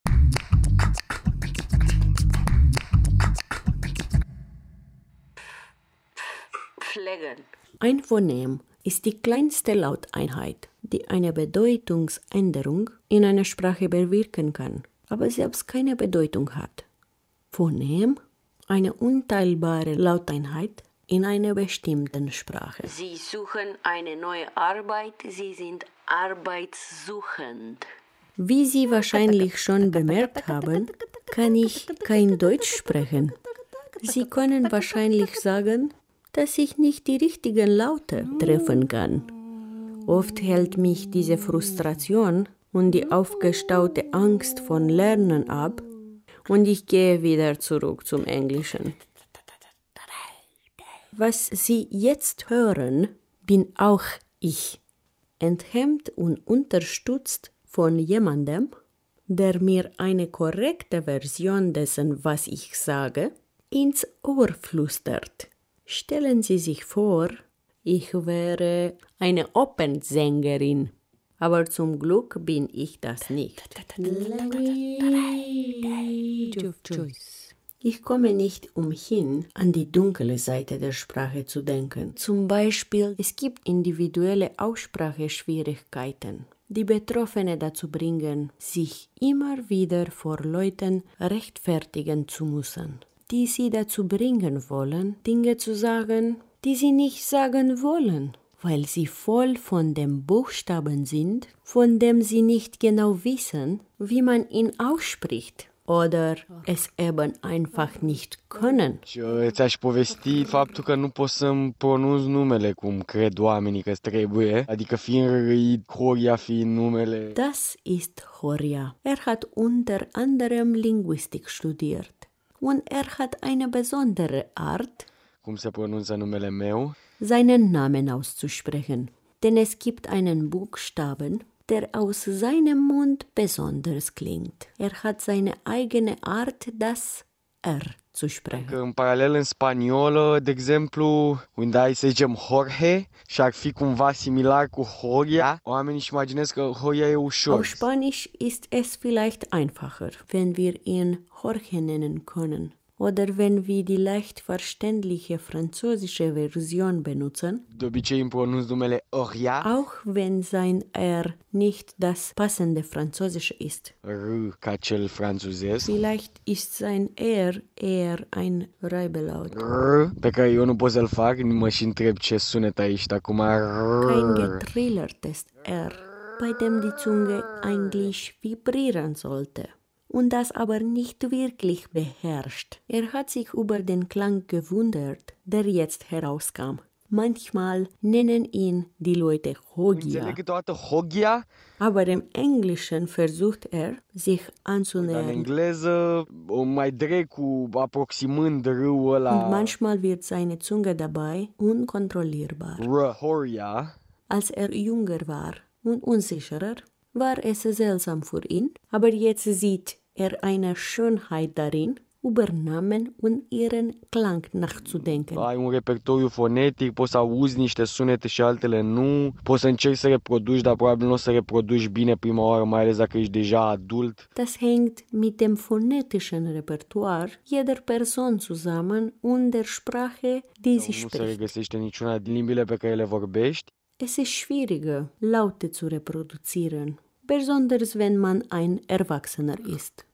Pflegen. Ein Phonem ist die kleinste Lauteinheit, die eine Bedeutungsänderung in einer Sprache bewirken kann, aber selbst keine Bedeutung hat. Phonem, eine unteilbare Lauteinheit in einer bestimmten Sprache. Sie suchen eine neue Arbeit, Sie sind arbeitssuchend. Wie Sie wahrscheinlich schon bemerkt haben, kann ich kein Deutsch sprechen. Sie können wahrscheinlich sagen, dass ich nicht die richtigen Laute treffen kann. Oft hält mich diese Frustration und die aufgestaute Angst von Lernen ab und ich gehe wieder zurück zum Englischen. Was Sie jetzt hören, bin auch ich, enthemmt und unterstützt von jemandem, der mir eine korrekte Version dessen, was ich sage, ins Ohr flüstert. Stellen Sie sich vor, ich wäre eine Opernsängerin, aber zum Glück bin ich das nicht. Ich komme nicht umhin, an die dunkle Seite der Sprache zu denken. Zum Beispiel, es gibt individuelle Ausspracheschwierigkeiten, die Betroffene dazu bringen, sich immer wieder vor Leuten rechtfertigen zu müssen die sie dazu bringen wollen, Dinge zu sagen, die sie nicht sagen wollen, weil sie voll von dem Buchstaben sind, von dem sie nicht genau wissen, wie man ihn ausspricht oder es eben einfach nicht können. Ți-aș povesti faptul că nu pot să-mi pronunț numele cum cred oamenii că trebuie, adică fiind răit, Horia fiind numele. Das ist Horia. Er hat unter anderem Linguistik studiert und er hat eine besondere Art, cum se pronunță numele meu, seinen Namen auszusprechen. Denn es gibt einen Buchstaben, der aus seinem Mund besonders klingt. Er hat seine eigene Art, das R zu sprechen. Că în paralel în spaniolă, de exemplu, unde ai să zicem Jorge și ar fi cumva similar cu Horia, oamenii își imaginez că Horia e ușor. Auf Spanisch ist es vielleicht einfacher, wenn wir ihn Jorge nennen können. Oder wenn wir die leicht verständliche französische Version benutzen, auch wenn sein R nicht das passende Französische ist. Vielleicht ist sein R eher ein Reibelaut. Kein getrillertes R, bei dem die Zunge eigentlich vibrieren sollte und das aber nicht wirklich beherrscht. Er hat sich über den Klang gewundert, der jetzt herauskam. Manchmal nennen ihn die Leute Hogia. Aber im Englischen versucht er, sich anzunähern. Und manchmal wird seine Zunge dabei unkontrollierbar. Als er jünger war und unsicherer, war es seltsam für ihn, aber jetzt sieht er eine Schönheit darin, über Namen und ihren Klang nachzudenken. Ai un repertoriu fonetic, poți să auzi niște sunete și altele nu, poți să încerci să reproduci, dar probabil nu o să reproduci bine prima oară, mai ales dacă ești deja adult. Das hängt mit dem phonetischen Repertoire jeder Person zusammen und der Sprache, die sie spricht. Nu se regăsește niciuna din limbile pe care le vorbești. Es ist schwieriger, Laute zu reproduzieren, besonders wenn man ein Erwachsener ist.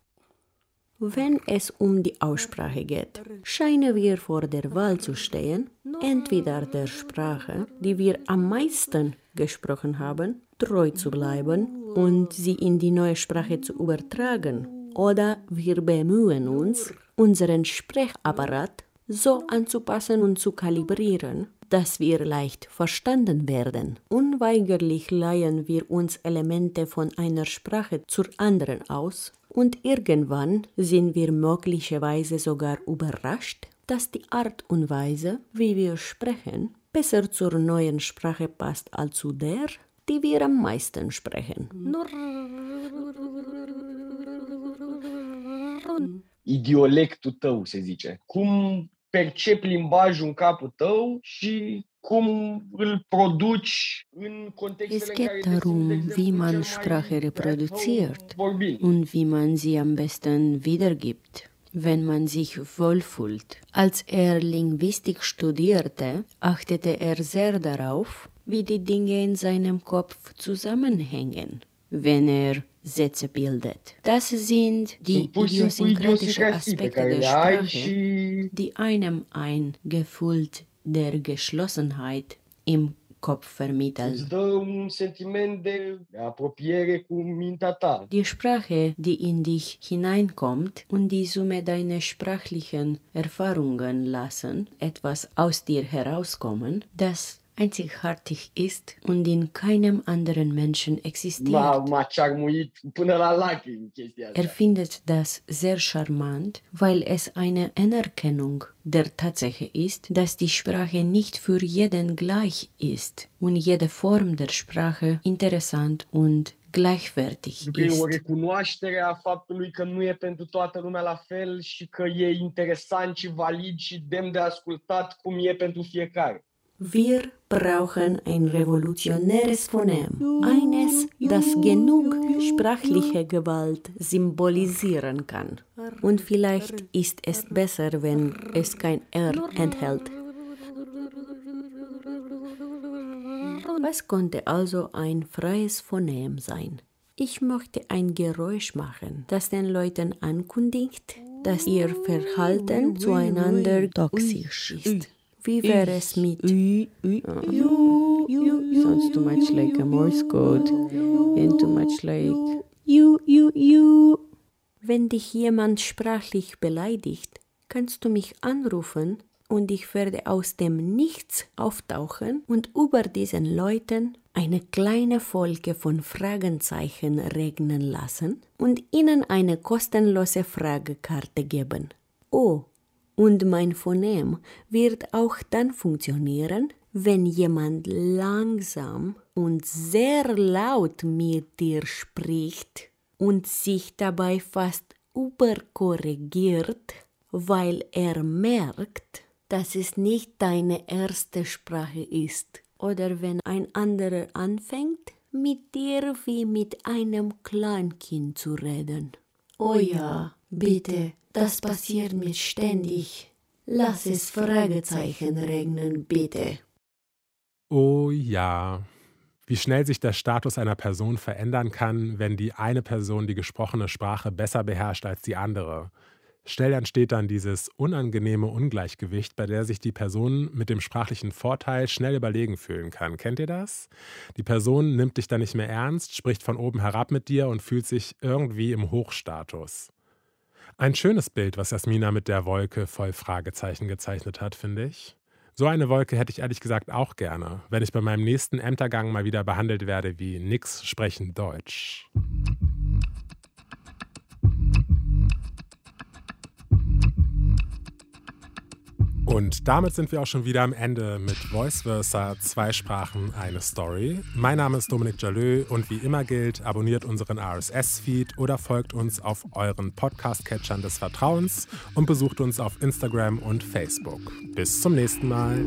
Wenn es um die Aussprache geht, scheinen wir vor der Wahl zu stehen, entweder der Sprache, die wir am meisten gesprochen haben, treu zu bleiben und sie in die neue Sprache zu übertragen, oder wir bemühen uns, unseren Sprechapparat so anzupassen und zu kalibrieren, dass wir leicht verstanden werden. Unweigerlich leihen wir uns Elemente von einer Sprache zur anderen aus und irgendwann sind wir möglicherweise sogar überrascht, dass die Art und Weise, wie wir sprechen, besser zur neuen Sprache passt als zu der, die wir am meisten sprechen. Idiolectul tău, se zice. Cum percepi limbajul în capul tău și Es geht darum, wie man Sprache reproduziert und wie man sie am besten wiedergibt wenn man sich wohlfühlt. Als er Linguistik studierte, achtete er sehr darauf, wie die Dinge in seinem Kopf zusammenhängen, wenn er Sätze bildet. Das sind die idiosynkratischen Aspekte der Sprache, die einem ein Gefühl der Geschlossenheit im Kopf vermittelt. Die Sprache, die in dich hineinkommt und die Summe deiner sprachlichen Erfahrungen lassen, etwas aus dir herauskommen, das einzigartig ist und in keinem anderen Menschen existiert. Er findet das sehr charmant, weil es eine Anerkennung der Tatsache ist, dass die Sprache nicht für jeden gleich ist und jede Form der Sprache interessant und gleichwertig ist. o recunoaștere a faptului că nu e pentru toată lumea la fel și că e interesant și valid și demn de ascultat cum e pentru fiecare. Wir brauchen ein revolutionäres Phonem, eines, das genug sprachliche Gewalt symbolisieren kann. Und vielleicht ist es besser, wenn es kein R enthält. Was konnte also ein freies Phonem sein? Ich möchte ein Geräusch machen, das den Leuten ankündigt, dass ihr Verhalten zueinander toxisch ist. Wie wäre es mit Ü, Ü, you, you, Sounds too much like a Morse code and too much like you, you, you. Wenn dich jemand sprachlich beleidigt, kannst du mich anrufen und ich werde aus dem Nichts auftauchen und über diesen Leuten eine kleine Folge von Fragenzeichen regnen lassen und ihnen eine kostenlose Fragekarte geben. Oh, und mein Phonem wird auch dann funktionieren, wenn jemand langsam und sehr laut mit dir spricht und sich dabei fast überkorrigiert, weil er merkt, dass es nicht deine erste Sprache ist. Oder wenn ein anderer anfängt, mit dir wie mit einem Kleinkind zu reden. Oh ja, bitte, das passiert mir ständig. Lass es Fragezeichen regnen, bitte. Oh ja. Wie schnell sich der Status einer Person verändern kann, wenn die eine Person die gesprochene Sprache besser beherrscht als die andere. Schnell entsteht dann dieses unangenehme Ungleichgewicht, bei der sich die Person mit dem sprachlichen Vorteil schnell überlegen fühlen kann. Kennt ihr das? Die Person nimmt dich dann nicht mehr ernst, spricht von oben herab mit dir und fühlt sich irgendwie im Hochstatus. Ein schönes Bild, was Jasmina mit der Wolke voll Fragezeichen gezeichnet hat, finde ich. So eine Wolke hätte ich ehrlich gesagt auch gerne, wenn ich bei meinem nächsten Ämtergang mal wieder behandelt werde wie nix sprechen Deutsch. Und damit sind wir auch schon wieder am Ende mit Voice Versa, zwei Sprachen, eine Story. Mein Name ist Dominik Jalö und wie immer gilt, abonniert unseren RSS-Feed oder folgt uns auf euren Podcast-Catchern des Vertrauens und besucht uns auf Instagram und Facebook. Bis zum nächsten Mal.